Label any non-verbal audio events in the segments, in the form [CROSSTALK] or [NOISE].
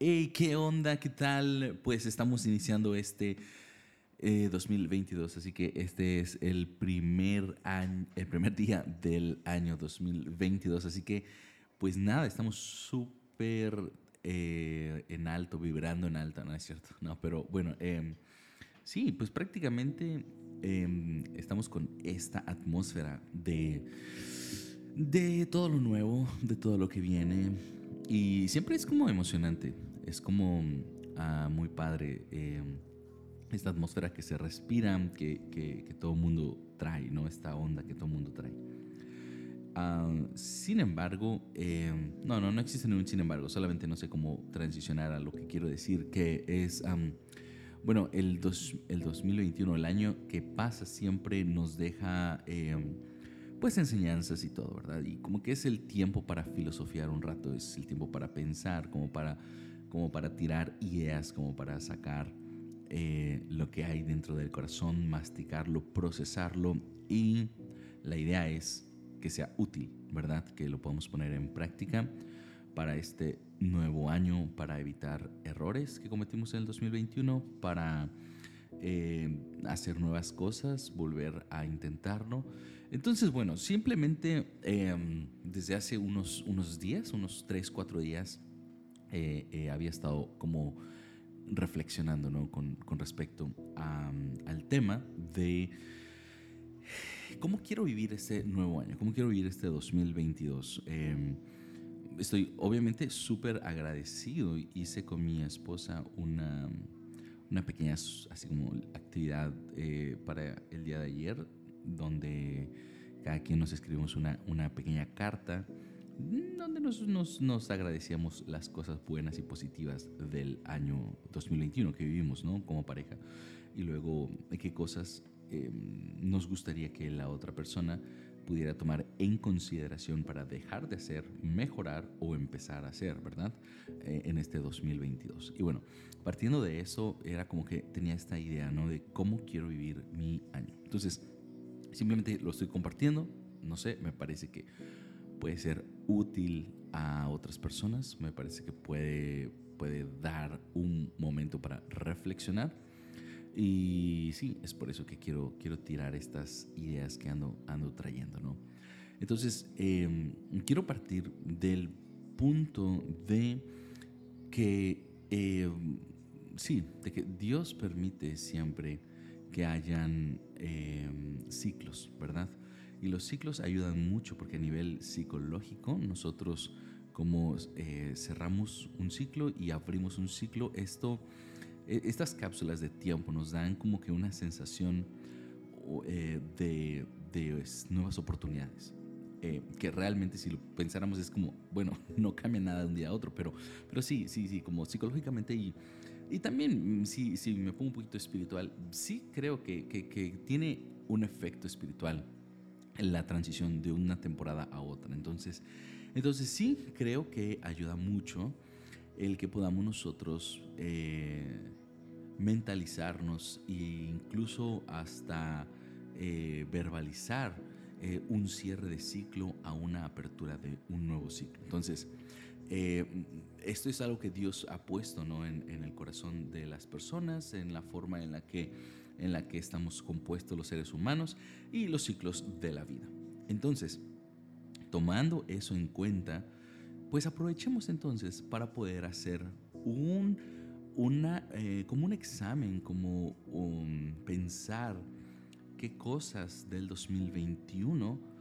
Hey, ¿qué onda? ¿Qué tal? Pues estamos iniciando este 2022, eh, así que este es el primer año, el primer día del año 2022, así que pues nada, estamos súper eh, en alto, vibrando en alto, ¿no es cierto? No, pero bueno, em, sí, pues prácticamente em, estamos con esta atmósfera de, de todo lo nuevo, de todo lo que viene. Y siempre es como emocionante, es como ah, muy padre em, esta atmósfera que se respira, que, que, que todo mundo trae, ¿no? Esta onda que todo mundo trae. Ah, sin embargo, em, no, no, no existe ningún sin embargo, solamente no sé cómo transicionar a lo que quiero decir, que es, bueno, el, el 2021, el año que pasa, siempre nos deja, em, pues, enseñanzas y todo, ¿verdad? Y como que es el tiempo para filosofiar un rato, es el tiempo para pensar, como para, como para tirar ideas, como para sacar eh, lo que hay dentro del corazón, masticarlo, procesarlo y la idea es que sea útil, ¿verdad? Que lo podamos poner en práctica para este nuevo año, para evitar errores que cometimos en el 2021, para eh, hacer nuevas cosas, volver a intentarlo. Entonces, bueno, simplemente em, desde hace unos, unos días, unos 3, 4 días, eh, eh, había estado como reflexionando ¿no? con, con, respecto al tema de ¿Cómo quiero vivir este nuevo año? ¿Cómo quiero vivir este 2022? Em, estoy obviamente súper agradecido. Hice con mi esposa una, una pequeña así como actividad eh, para el día de ayer, donde cada quien nos escribimos una, una pequeña carta donde nos, nos, nos, agradecíamos las cosas buenas y positivas del año 2021 que vivimos ¿no? como pareja y luego qué cosas Em, nos gustaría que la otra persona pudiera tomar en consideración para dejar de hacer, mejorar o empezar a hacer, ¿verdad? Eh, en este 2022. Y bueno, partiendo de eso, era como que tenía esta idea, ¿no? De cómo quiero vivir mi año. Entonces, simplemente lo estoy compartiendo, no sé, me parece que puede ser útil a otras personas, me parece que puede, puede dar un momento para reflexionar y sí, es por eso que quiero, quiero tirar estas ideas que ando, ando trayendo, ¿no? Entonces, em, quiero partir del punto de que, em, sí, de que Dios permite siempre que hayan em, ciclos, ¿verdad? Y los ciclos ayudan mucho porque a nivel psicológico nosotros como eh, cerramos un ciclo y abrimos un ciclo, esto e, estas cápsulas de tiempo nos dan como que una sensación eh, de, nuevas oportunidades. Eh, que realmente si lo pensáramos es como, bueno, [LAUGHS] no cambia nada de un día a otro, pero, pero sí, sí, sí, como psicológicamente y, y también mm, si, si me pongo un poquito espiritual, sí creo que, que, que tiene un efecto espiritual en la transición de una temporada a otra. Entonces, entonces sí creo que ayuda mucho el que podamos nosotros eh, mentalizarnos e incluso hasta eh, verbalizar eh, un cierre de ciclo a una apertura de un nuevo ciclo. Entonces, esto es algo que Dios ha puesto ¿no? en, el corazón de las personas, en la forma en la, que, en la que estamos compuestos los seres humanos y los ciclos de la vida. Entonces, tomando eso en cuenta, pues aprovechemos entonces para poder hacer un, una, eh, como un examen, como pensar qué cosas del 2021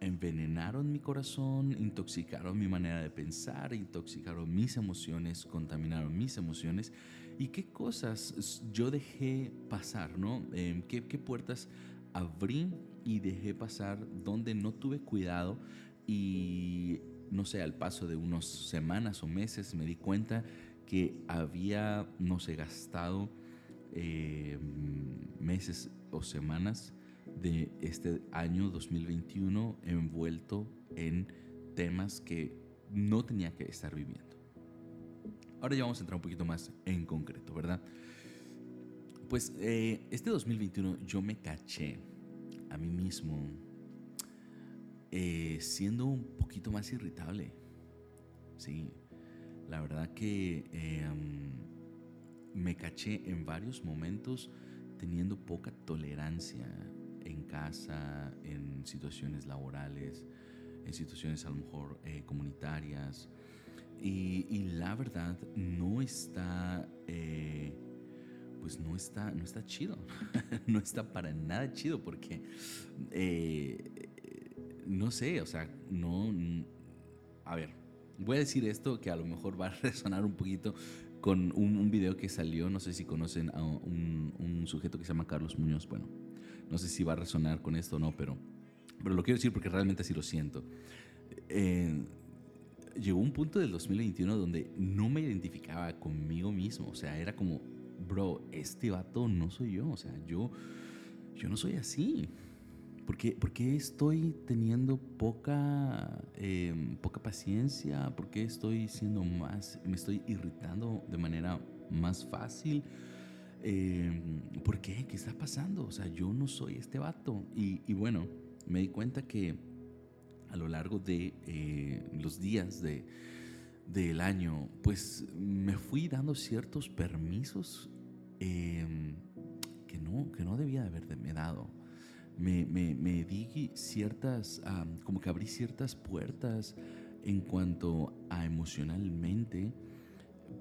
envenenaron mi corazón, intoxicaron mi manera de pensar, intoxicaron mis emociones, contaminaron mis emociones y qué cosas yo dejé pasar, ¿no? Em, ¿qué, ¿Qué puertas abrí y dejé pasar donde no tuve cuidado y no sé, al paso de unas semanas o meses me di cuenta que había, no sé, gastado eh, meses o semanas de este año 2021 envuelto en temas que no tenía que estar viviendo. Ahora ya vamos a entrar un poquito más en concreto, ¿verdad? Pues eh, este 2021 yo me caché a mí mismo eh, siendo un poquito más irritable. Sí, La verdad que em, me caché en varios momentos teniendo poca tolerancia en casa, en situaciones laborales, en situaciones a lo mejor eh, comunitarias. Y, la verdad no está, eh, pues no está, no está chido. [LAUGHS] no está para nada chido porque, eh, no sé, o sea, no, a ver, voy a decir esto que a lo mejor va a resonar un poquito con un, video que salió, no sé si conocen a un, un, sujeto que se llama Carlos Muñoz, bueno, no sé si va a resonar con esto o no, pero, pero lo quiero decir porque realmente así lo siento. Eh, llegó un punto del 2021 donde no me identificaba conmigo mismo, o sea, era como, bro, este vato no soy yo, o sea, yo, yo no soy así. ¿Por qué, por qué estoy teniendo poca, em, poca paciencia? ¿Por qué estoy siendo más, me estoy irritando de manera más fácil? Em, ¿Por qué? ¿Qué está pasando? O sea, yo no soy este vato. Y, bueno, me di cuenta que a lo largo de eh, los días de, del año, pues me fui dando ciertos permisos em, que, no, que no debía de haberme dado me, di ciertas, como que abrí ciertas puertas en cuanto a emocionalmente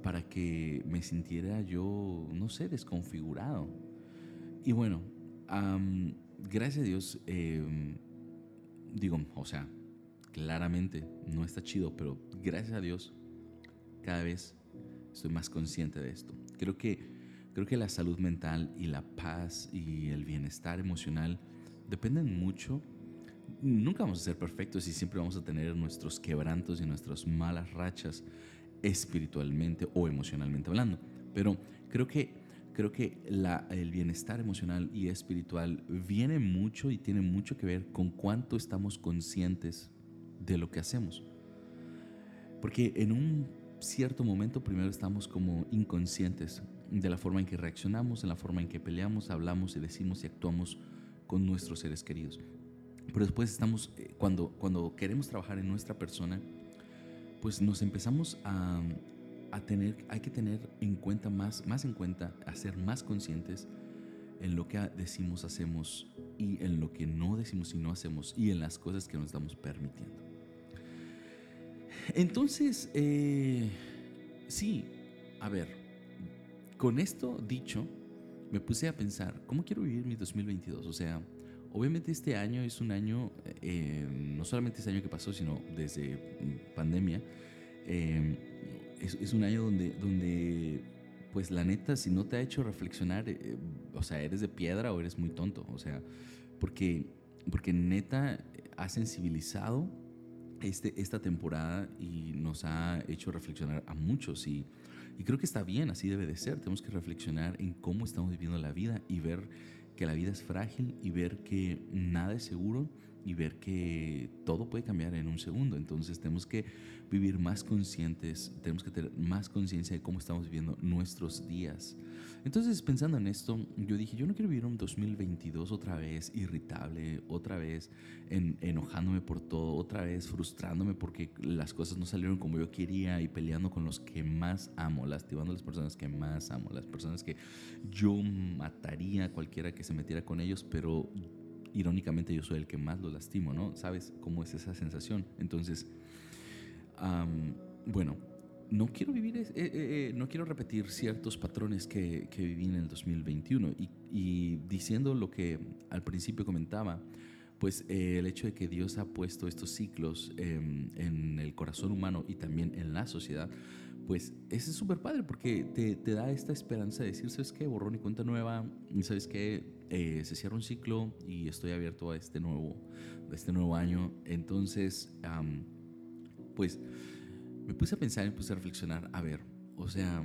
para que me sintiera yo, no sé, desconfigurado. Y bueno, gracias a Dios, em, digo, o sea, claramente no está chido, pero gracias a Dios, cada vez estoy más consciente de esto. Creo que, creo que la salud mental y la paz y el bienestar emocional dependen mucho. Nunca vamos a ser perfectos y siempre vamos a tener nuestros quebrantos y nuestras malas rachas espiritualmente o emocionalmente hablando. Pero creo que, creo que la, el bienestar emocional y espiritual viene mucho y tiene mucho que ver con cuánto estamos conscientes de lo que hacemos. Porque en un cierto momento primero estamos como inconscientes de la forma en que reaccionamos, en la forma en que peleamos, hablamos y decimos y actuamos con nuestros seres queridos. Pero después estamos, eh, cuando, cuando queremos trabajar en nuestra persona, pues nos empezamos a, a, tener, hay que tener en cuenta más, más en cuenta, a ser más conscientes en lo que decimos, hacemos y en lo que no decimos y no hacemos y en las cosas que nos estamos permitiendo. Entonces, eh, sí, a ver, con esto dicho, me puse a pensar, ¿cómo quiero vivir mi 2022? O sea, obviamente este año es un año, eh, no solamente este año que pasó, sino desde mm, pandemia, eh, es, un año donde, donde, pues la neta, si no te ha hecho reflexionar, eh, o sea, eres de piedra o eres muy tonto, o sea, porque, porque neta ha sensibilizado este, esta temporada y nos ha hecho reflexionar a muchos y y creo que está bien, así debe de ser. Tenemos que reflexionar en cómo estamos viviendo la vida y ver que la vida es frágil y ver que nada es seguro y ver que todo puede cambiar en un segundo. Entonces tenemos que vivir más conscientes, tenemos que tener más conciencia de cómo estamos viviendo nuestros días. Entonces pensando en esto, yo dije, yo no quiero vivir un 2022 otra vez irritable, otra vez enojándome por todo, otra vez frustrándome porque las cosas no salieron como yo quería y peleando con los que más amo, lastimando a las personas que más amo, las personas que yo mataría a cualquiera que se metiera con ellos, pero irónicamente yo soy el que más lo lastimo, ¿no? ¿Sabes cómo es esa sensación? Entonces, bueno, no quiero vivir, eh, eh, eh, no quiero repetir ciertos patrones que, que viví en el 2021 y, y, diciendo lo que al principio comentaba, pues el hecho de que Dios ha puesto estos ciclos em, en el corazón humano y también en la sociedad, pues ese es súper padre porque te, te, da esta esperanza de decir, ¿sabes qué? Borrón y cuenta nueva, ¿sabes qué? Se cierra un ciclo y estoy abierto a este nuevo, a este nuevo año. Entonces, pues me puse a pensar me puse a reflexionar, a ver, o sea,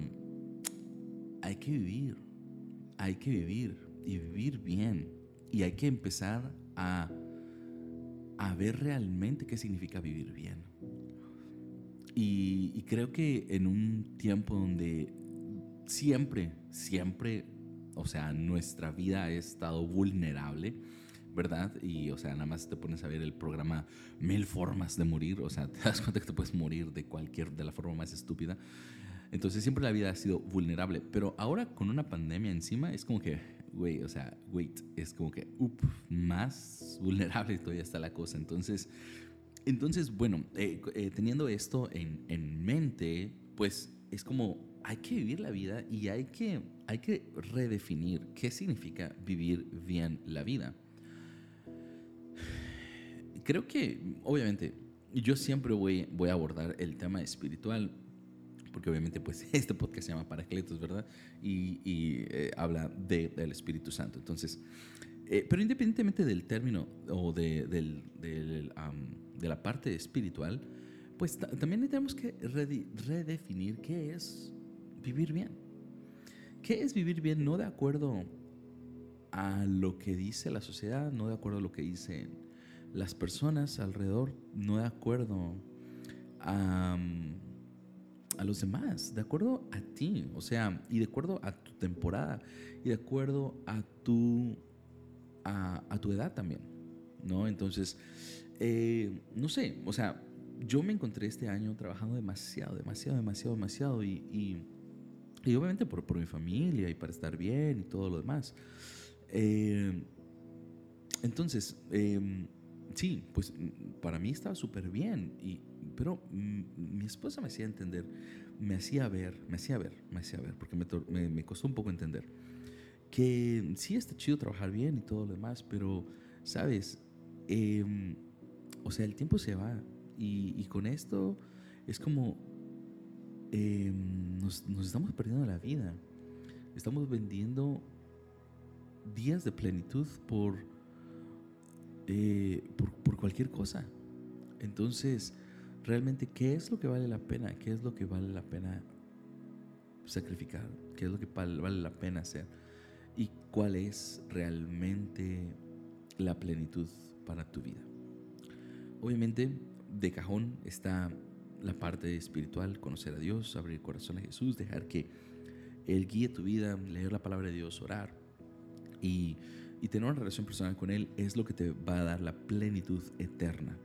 hay que vivir, hay que vivir y vivir bien. Y hay que empezar a, a ver realmente qué significa vivir bien. Y creo que en un tiempo donde siempre, siempre, o sea, nuestra vida ha estado vulnerable, ¿verdad? Y, o sea, nada más te pones a ver el programa Mil Formas de Morir, o sea, [LAUGHS] te das cuenta que te puedes morir de cualquier, de la forma más estúpida. Entonces siempre la vida ha sido vulnerable, pero ahora con una pandemia encima es como que, güey, o sea, wait, es como que, up, más vulnerable todavía está la cosa. Entonces, entonces bueno, eh, eh, teniendo esto en, en mente, pues es como hay que vivir la vida y hay que, hay que redefinir qué significa vivir bien la vida. Creo que, obviamente, yo siempre voy, voy a abordar el tema espiritual, porque obviamente pues [LAUGHS] este podcast se llama Paracletos, ¿verdad? Y, eh, habla de, del Espíritu Santo. Entonces, eh, pero independientemente del término o de, del, de la parte espiritual, pues también tenemos que redefinir qué es vivir bien. ¿Qué es vivir bien? No de acuerdo a lo que dice la sociedad, no de acuerdo a lo que dicen las personas alrededor, no de acuerdo a, a los demás, de acuerdo a ti, o sea, y de acuerdo a tu temporada, y de acuerdo a tu, a, tu edad también, ¿no? Entonces, eh, no sé, o sea, yo me encontré este año trabajando demasiado, demasiado, demasiado, demasiado y obviamente por, por mi familia y para estar bien y todo lo demás. Eh, entonces, em, sí, pues para mí estaba súper bien, y, pero mi esposa me hacía entender, me hacía ver, me hacía ver, me hacía ver, porque me, me, costó un poco entender, que sí está chido trabajar bien y todo lo demás, pero, ¿sabes? Em, o sea, el tiempo se va y, y con esto es como Em, nos, estamos perdiendo la vida. Estamos vendiendo días de plenitud por, eh, por, por, cualquier cosa. Entonces, realmente, ¿qué es lo que vale la pena? ¿Qué es lo que vale la pena sacrificar? ¿Qué es lo que vale la pena hacer? ¿Y cuál es realmente la plenitud para tu vida? Obviamente, de cajón está la parte espiritual, conocer a Dios, abrir el corazón a Jesús, dejar que Él guíe tu vida, leer la palabra de Dios, orar y, tener una relación personal con Él es lo que te va a dar la plenitud eterna.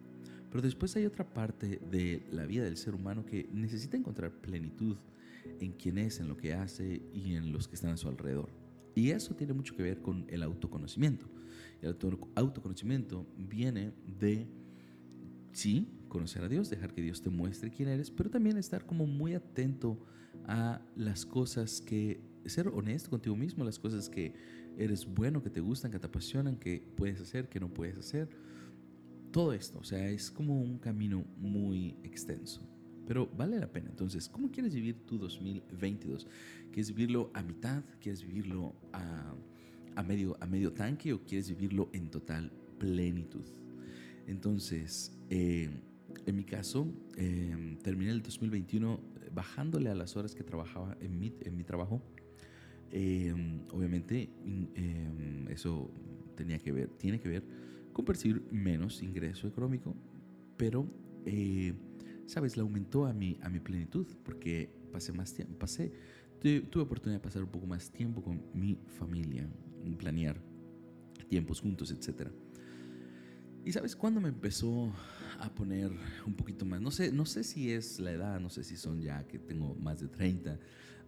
Pero después hay otra parte de la vida del ser humano que necesita encontrar plenitud en quién es, en lo que hace y en los que están a su alrededor. Y eso tiene mucho que ver con el autoconocimiento. El autoconocimiento viene de, sí, conocer a Dios, dejar que Dios te muestre quién eres, pero también estar como muy atento a las cosas que, ser honesto contigo mismo, las cosas que eres bueno, que te gustan, que te apasionan, que puedes hacer, que no puedes hacer. Todo esto, o sea, es como un camino muy extenso, pero vale la pena. Entonces, ¿cómo quieres vivir tu 2022? ¿Quieres vivirlo a mitad? ¿Quieres vivirlo a, a medio, a medio tanque o quieres vivirlo en total plenitud? Entonces, eh, en mi caso, em, terminé el 2021 eh, bajándole a las horas que trabajaba en mi, en mi trabajo. Em, obviamente, em, eso tenía que ver, tiene que ver con percibir menos ingreso económico, pero, eh, ¿sabes? Le aumentó a mi, a mi plenitud porque pasé más tiempo, pasé, tuve oportunidad de pasar un poco más tiempo con mi familia, planear tiempos juntos, etcétera. Y sabes cuándo me empezó a poner un poquito más? No sé, no sé si es la edad, no sé si son ya que tengo más de 30,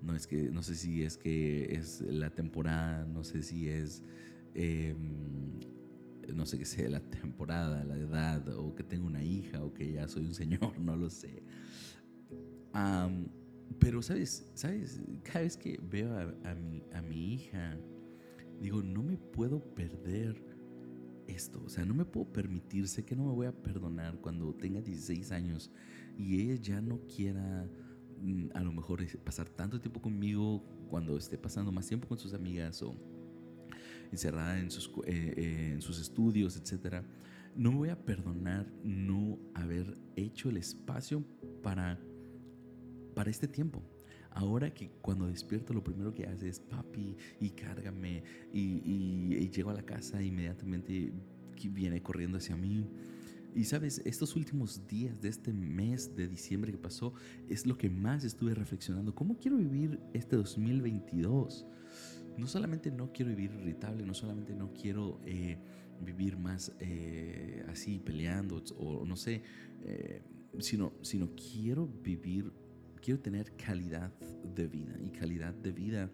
no, es que, no sé si es que es la temporada, no sé si es, em, no sé qué sea la temporada, la edad, o que tengo una hija, o que ya soy un señor, [LAUGHS] no lo sé. pero, ¿sabes? ¿sabes? Cada vez que veo a, mi, a mi hija, digo, no me puedo perder esto. O sea, no me puedo permitir, sé que no me voy a perdonar cuando tenga 16 años y ella ya no quiera mm, a lo mejor pasar tanto tiempo conmigo cuando esté pasando más tiempo con sus amigas o encerrada en sus, eh, eh, en sus estudios, etc. No me voy a perdonar no haber hecho el espacio para, para este tiempo. Ahora que cuando despierto lo primero que hace es papi y cárgame y, llego a la casa inmediatamente viene corriendo hacia mí. Y sabes, estos últimos días de este mes de diciembre que pasó es lo que más estuve reflexionando. ¿Cómo quiero vivir este 2022? No solamente no quiero vivir irritable, no solamente no quiero eh, vivir más eh, así peleando o no sé, eh, sino, sino quiero vivir, quiero tener calidad de vida y calidad de vida.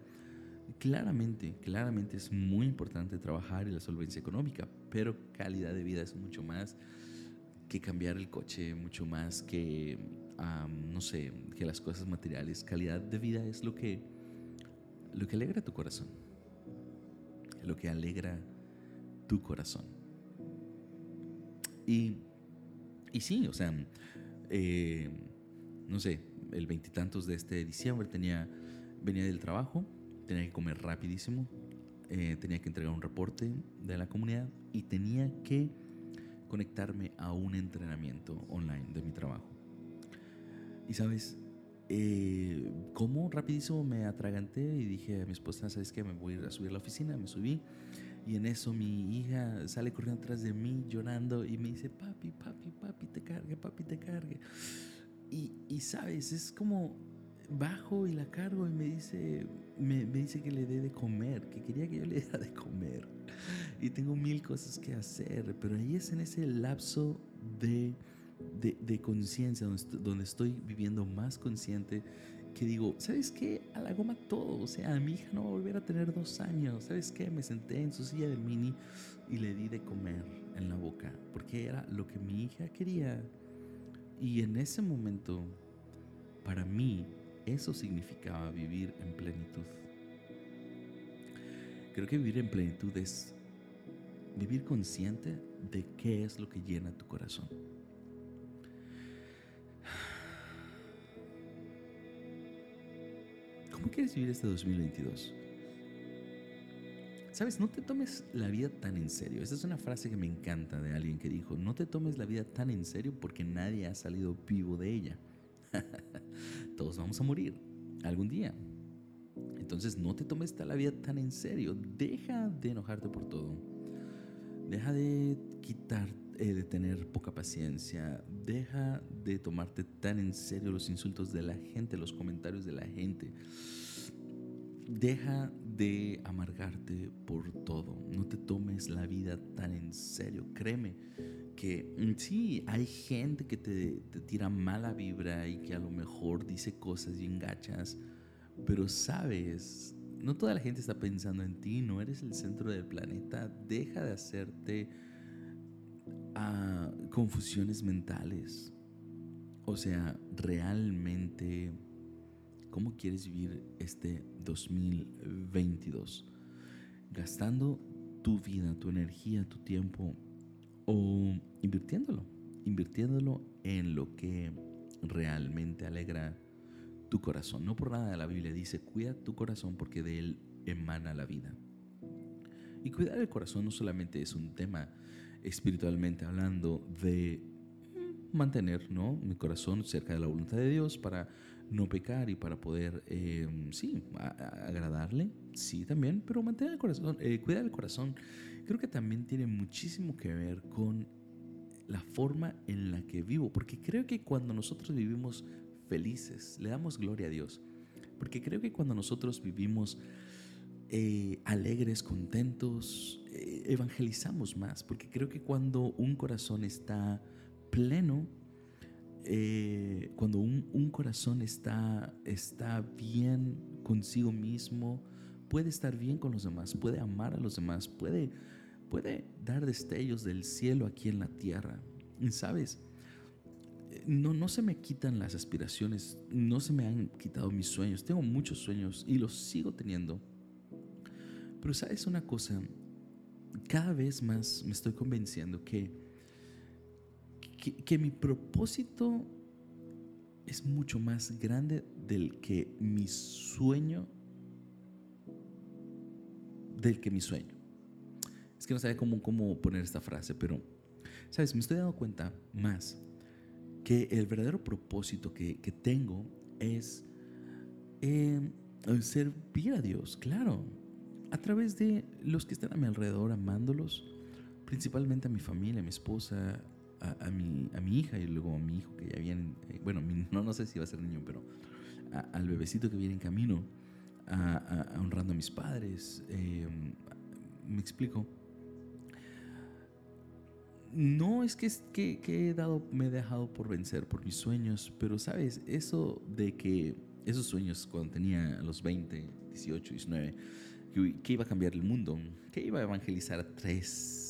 Claramente, claramente es muy importante trabajar en la solvencia económica, pero calidad de vida es mucho más que cambiar el coche, mucho más que, no sé, que las cosas materiales. Calidad de vida es lo que, lo que alegra tu corazón, lo que alegra tu corazón. Y, y sí, o sea, eh, no sé, el veintitantos de este diciembre tenía, venía del trabajo, tenía que comer rapidísimo, eh, tenía que entregar un reporte de la comunidad y tenía que conectarme a un entrenamiento online de mi trabajo. Y sabes, eh, como rapidísimo me atraganté y dije a mi esposa, ¿sabes qué? Me voy a a subir a la oficina, me subí y en eso mi hija sale corriendo atrás de mí llorando y me dice, papi, papi, papi, te cargue, papi, te cargue. Y, y sabes, es como bajo y la cargo y me dice, me, dice que le dé de comer, que quería que yo le [LAUGHS] diera de comer. Y tengo mil cosas que hacer, pero ahí es en ese lapso de, de, de conciencia donde, donde estoy viviendo más consciente que digo, ¿sabes qué? A la goma todo. O sea, mi hija no va a volver a tener dos años. ¿Sabes qué? Me senté en su silla de mini y le di de comer en la boca, porque era lo que mi hija quería. Y en ese momento, para mí, eso significaba vivir en plenitud. Creo que vivir en plenitud es vivir consciente de qué es lo que llena tu corazón. ¿Cómo quieres vivir este 2022? Sabes, no te tomes la vida tan en serio. Esta es una frase que me encanta de alguien que dijo, no te tomes la vida tan en serio porque nadie ha salido vivo de ella. [LAUGHS] Todos vamos a morir algún día. Entonces no te tomes la vida tan en serio. Deja de enojarte por todo. Deja de quitar, eh, de tener poca paciencia. Deja de tomarte tan en serio los insultos de la gente, los comentarios de la gente. Deja de amargarte por todo. No te tomes la vida tan en serio. Créeme que mm, sí, hay gente que te, te tira mala vibra y que a lo mejor dice cosas y engachas, pero sabes, no toda la gente está pensando en ti, no eres el centro del planeta. Deja de hacerte ah, confusiones mentales. O sea, realmente, ¿cómo quieres vivir este 2022? Gastando tu vida, tu energía, tu tiempo o invirtiéndolo, invirtiéndolo en lo que realmente alegra tu corazón. No por nada la Biblia dice, cuida tu corazón porque de él emana la vida. Y cuidar el corazón no solamente es un tema espiritualmente hablando de mantener ¿no? mi corazón cerca de la voluntad de Dios para no pecar y para poder, em, sí, agradarle, sí también, pero mantener el corazón, eh, cuidar el corazón, creo que también tiene muchísimo que ver con la forma en la que vivo, porque creo que cuando nosotros vivimos felices, le damos gloria a Dios, porque creo que cuando nosotros vivimos eh, alegres, contentos, eh, evangelizamos más, porque creo que cuando un corazón está pleno, eh, cuando un, corazón está, está bien consigo mismo, puede estar bien con los demás, puede amar a los demás, puede, puede dar destellos del cielo aquí en la tierra. ¿Sabes? No, no se me quitan las aspiraciones, no se me han quitado mis sueños. Tengo muchos sueños y los sigo teniendo. Pero sabes una cosa, cada vez más me estoy convenciendo que que, mi propósito es mucho más grande del que mi sueño, del que mi sueño. Es que no sabía cómo, cómo poner esta frase, pero, ¿sabes? Me estoy dando cuenta más que el verdadero propósito que, que tengo es eh, servir a Dios, claro, a través de los que están a mi alrededor, amándolos, principalmente a mi familia, a mi esposa, a, mi, a mi hija y luego a mi hijo que ya viene, eh, bueno, no, no sé si va a ser niño, pero al bebecito que viene en camino, a, honrando a mis padres. Em, me explico. no es que, que, que, he dado, me he dejado por vencer por mis sueños, pero sabes, eso de que esos sueños cuando tenía los 20, 18, 19, que, iba a cambiar el mundo, que iba a evangelizar a tres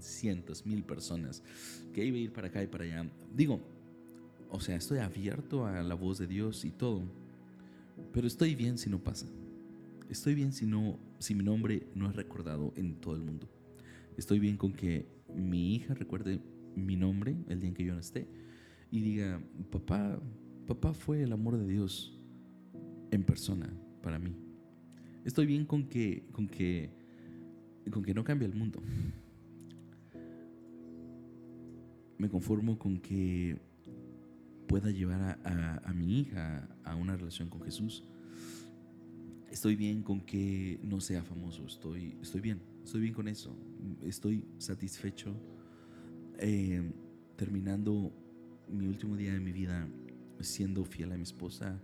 cientos, mil personas, que iba a ir para acá y para allá. Digo, o sea, estoy abierto a la voz de Dios y todo, pero estoy bien si no pasa. Estoy bien si no, si mi nombre no es recordado en todo el mundo. Estoy bien con que mi hija recuerde mi nombre el día en que yo no esté y diga, papá, papá fue el amor de Dios en persona para mí. Estoy bien con que, con que, con que no cambie el mundo. Me conformo con que pueda llevar a, mi hija a una relación con Jesús. Estoy bien con que no sea famoso, estoy, estoy bien, estoy bien con eso, estoy satisfecho eh, terminando mi último día de mi vida siendo fiel a mi esposa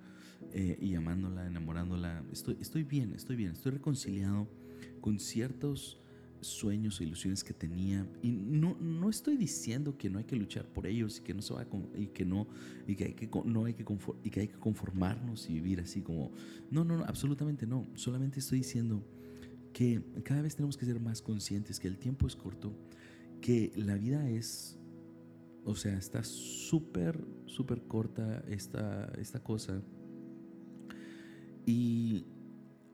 eh, y amándola, enamorándola. Estoy, estoy bien, estoy bien, estoy reconciliado con ciertos sueños e ilusiones que tenía. Y no, no estoy diciendo que no hay que luchar por ellos y que no se va y que no y que hay que no hay que y que hay que conformarnos y vivir así como no no no absolutamente no. Solamente estoy diciendo que cada vez tenemos que ser más conscientes que el tiempo es corto que la vida es o sea está súper súper corta esta esta cosa. Y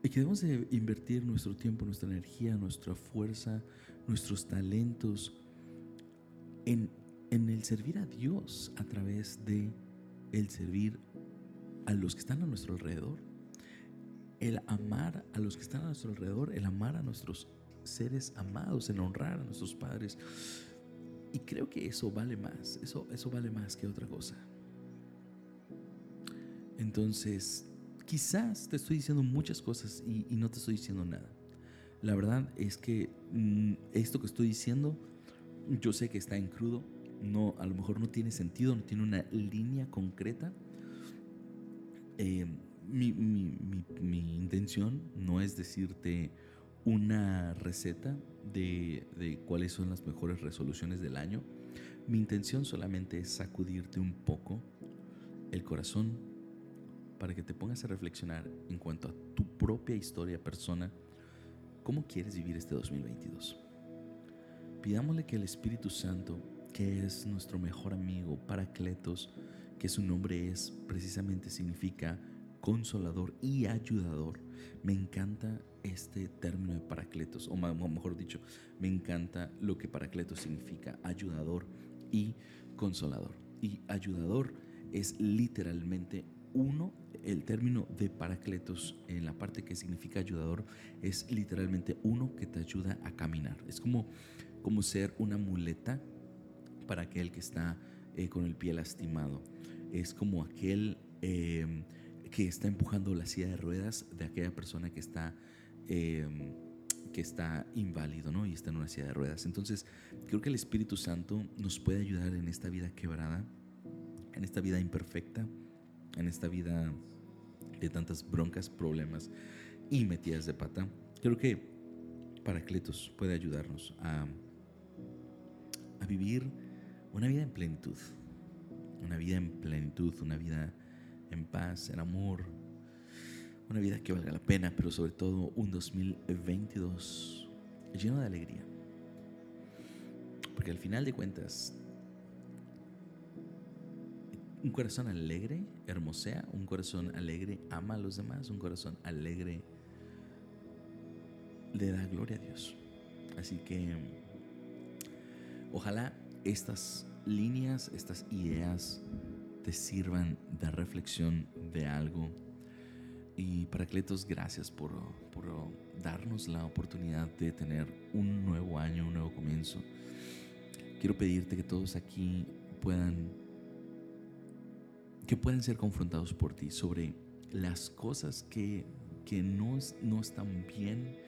y que debemos de invertir nuestro tiempo, nuestra energía, nuestra fuerza, nuestros talentos en, en el servir a Dios a través de el servir a los que están a nuestro alrededor. El amar a los que están a nuestro alrededor, el amar a nuestros seres amados, el honrar a nuestros padres. Y creo que eso vale más, eso, eso vale más que otra cosa. Entonces, quizás te estoy diciendo muchas cosas y, no te estoy diciendo nada. La verdad es que mm, esto que estoy diciendo, yo sé que está en crudo, no, a lo mejor no tiene sentido, no tiene una línea concreta. Eh, mi, mi, intención no es decirte una receta de, de cuáles son las mejores resoluciones del año. Mi intención solamente es sacudirte un poco el corazón para que te pongas a reflexionar en cuanto a tu propia historia, persona, cómo quieres vivir este 2022. Pidámosle que el Espíritu Santo, que es nuestro mejor amigo, Paracletos, que su nombre es precisamente significa consolador y ayudador. Me encanta este término de Paracletos, o mejor dicho, me encanta lo que Paracletos significa, ayudador y consolador. Y ayudador es literalmente uno el término de paracletos en la parte que significa ayudador es literalmente uno que te ayuda a caminar. Es como, como ser una muleta para aquel que está eh, con el pie lastimado. Es como aquel em, que está empujando la silla de ruedas de aquella persona que está, em, que está inválido ¿no? y está en una silla de ruedas. Entonces, creo que el Espíritu Santo nos puede ayudar en esta vida quebrada, en esta vida imperfecta, en esta vida de tantas broncas, problemas y metidas de pata. Creo que Paracletos puede ayudarnos a, vivir una vida en plenitud, una vida en plenitud, una vida en paz, en amor, una vida que valga la pena, pero sobre todo un 2022 lleno de alegría. Porque al final de cuentas, un corazón alegre hermosea, un corazón alegre ama a los demás, un corazón alegre le da gloria a Dios. Así que ojalá estas líneas, estas ideas te sirvan de reflexión de algo. Y Paracletos, gracias por, por darnos la oportunidad de tener un nuevo año, un nuevo comienzo. Quiero pedirte que todos aquí puedan que pueden ser confrontados por ti sobre las cosas que, que no, no están bien,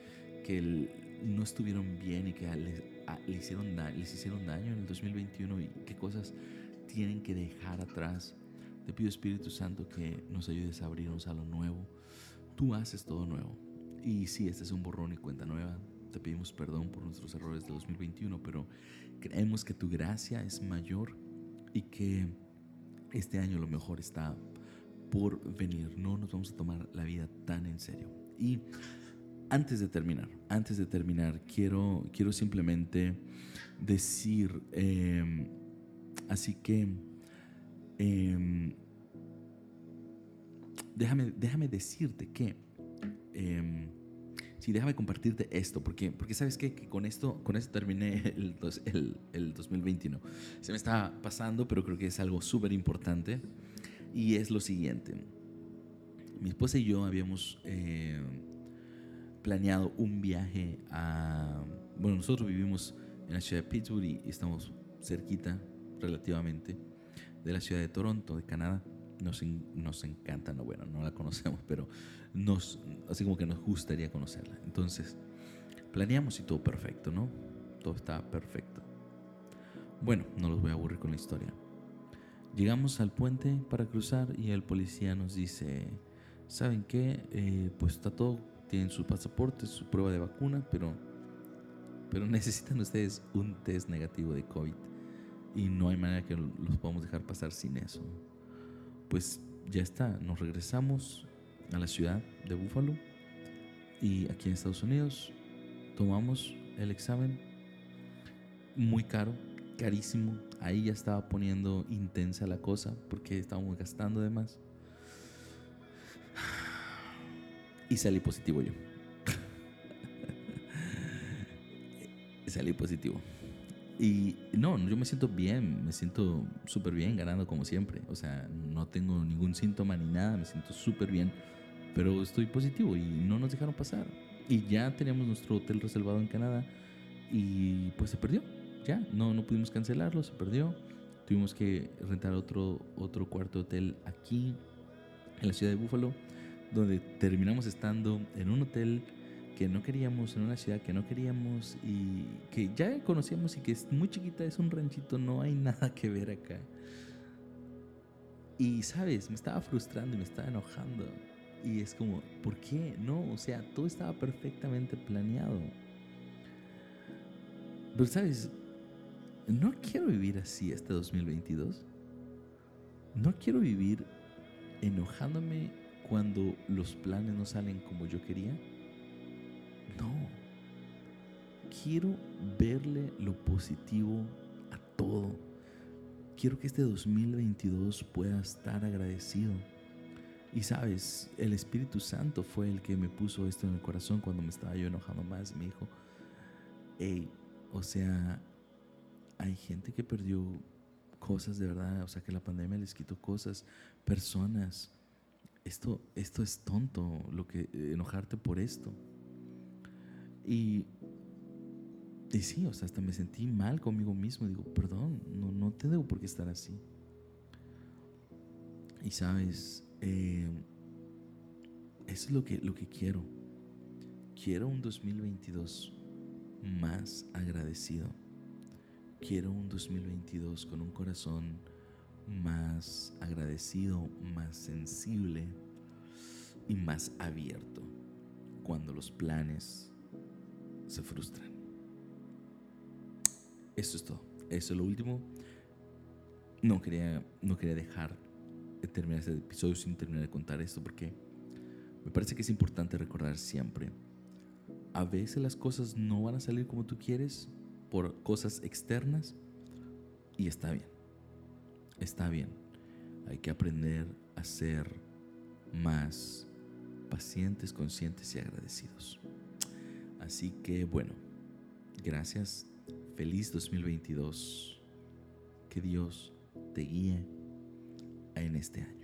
que no estuvieron bien y que les, hicieron les hicieron daño en el 2021 y qué cosas tienen que dejar atrás. Te pido Espíritu Santo que nos ayudes a abrirnos a lo nuevo. Tú haces todo nuevo. Y si este es un borrón y cuenta nueva. te pedimos perdón por nuestros errores de 2021, pero creemos que tu gracia es mayor y que este año lo mejor está por venir. No nos vamos a tomar la vida tan en serio. Y antes de terminar, antes de terminar, quiero, quiero simplemente decir, em, así que, em, déjame, déjame decirte que, eh, sí, déjame compartirte esto, porque, porque sabes qué? que con esto, con esto terminé [LAUGHS] el, el, el 2021. Se me está pasando, pero creo que es algo súper importante y es lo siguiente. Mi esposa y yo habíamos... Eh, planeado un viaje a... Bueno, nosotros vivimos en la ciudad de Pittsburgh y estamos cerquita relativamente de la ciudad de Toronto, de Canadá. Nos, nos encanta, no, bueno, no la [LAUGHS] conocemos, pero nos, así como que nos gustaría conocerla. Entonces, planeamos y todo perfecto, ¿no? Todo está perfecto. Bueno, no los voy a aburrir con la historia. Llegamos al puente para cruzar y el policía nos dice, ¿saben qué? Eh, pues está todo tienen su pasaporte, su prueba de vacuna, pero, pero [LAUGHS] necesitan ustedes un test negativo de COVID y no hay manera que los podamos dejar pasar sin eso. Pues ya está, nos regresamos a la ciudad de Buffalo y aquí en Estados Unidos tomamos el examen muy caro, carísimo. Ahí ya estaba poniendo intensa la cosa porque estábamos gastando de más. y salí positivo yo. [LAUGHS] salí positivo. Y no, yo me siento bien, me siento súper bien ganando como siempre. O sea, no tengo ningún síntoma ni nada, me siento súper bien. Pero estoy positivo y no nos dejaron pasar. Y ya teníamos nuestro hotel reservado en Canadá y pues se perdió. Ya, no, no pudimos cancelarlo, se perdió. Tuvimos que rentar otro, otro cuarto hotel aquí en la ciudad de Búfalo donde terminamos estando en un hotel que no queríamos, en una ciudad que no queríamos y que ya conocíamos y que es muy chiquita, es un ranchito, no hay nada que ver acá. Y sabes, me estaba frustrando y me estaba enojando. Y es como, ¿por qué? No, o sea, todo estaba perfectamente planeado. Pero sabes, no quiero vivir así este 2022. No quiero vivir enojándome cuando los planes no salen como yo quería? No. Quiero verle lo positivo a todo. Quiero que este 2022 pueda estar agradecido. Y sabes, el Espíritu Santo fue el que me puso esto en el corazón cuando me estaba yo enojando más. Me dijo, hey, o sea, hay gente que perdió cosas de verdad, o sea, que la pandemia les quitó cosas, personas esto, esto es tonto, lo que enojarte por esto. Y, y sí, o sea, hasta me sentí mal conmigo mismo. Digo, perdón, no, no te debo por qué estar así. Y sabes, eh, eso es lo que, lo que quiero. Quiero un 2022 más agradecido. Quiero un 2022 con un corazón más agradecido, más sensible y más abierto cuando los planes se frustran. Eso es todo. Eso es lo último. No quería, no quería dejar de terminar este episodio sin terminar de contar esto porque me parece que es importante recordar siempre. A veces las cosas no van a salir como tú quieres por cosas externas y está bien está bien. Hay que aprender a ser más pacientes, conscientes y agradecidos. Así que bueno, gracias. Feliz 2022. Que Dios te guíe en este año.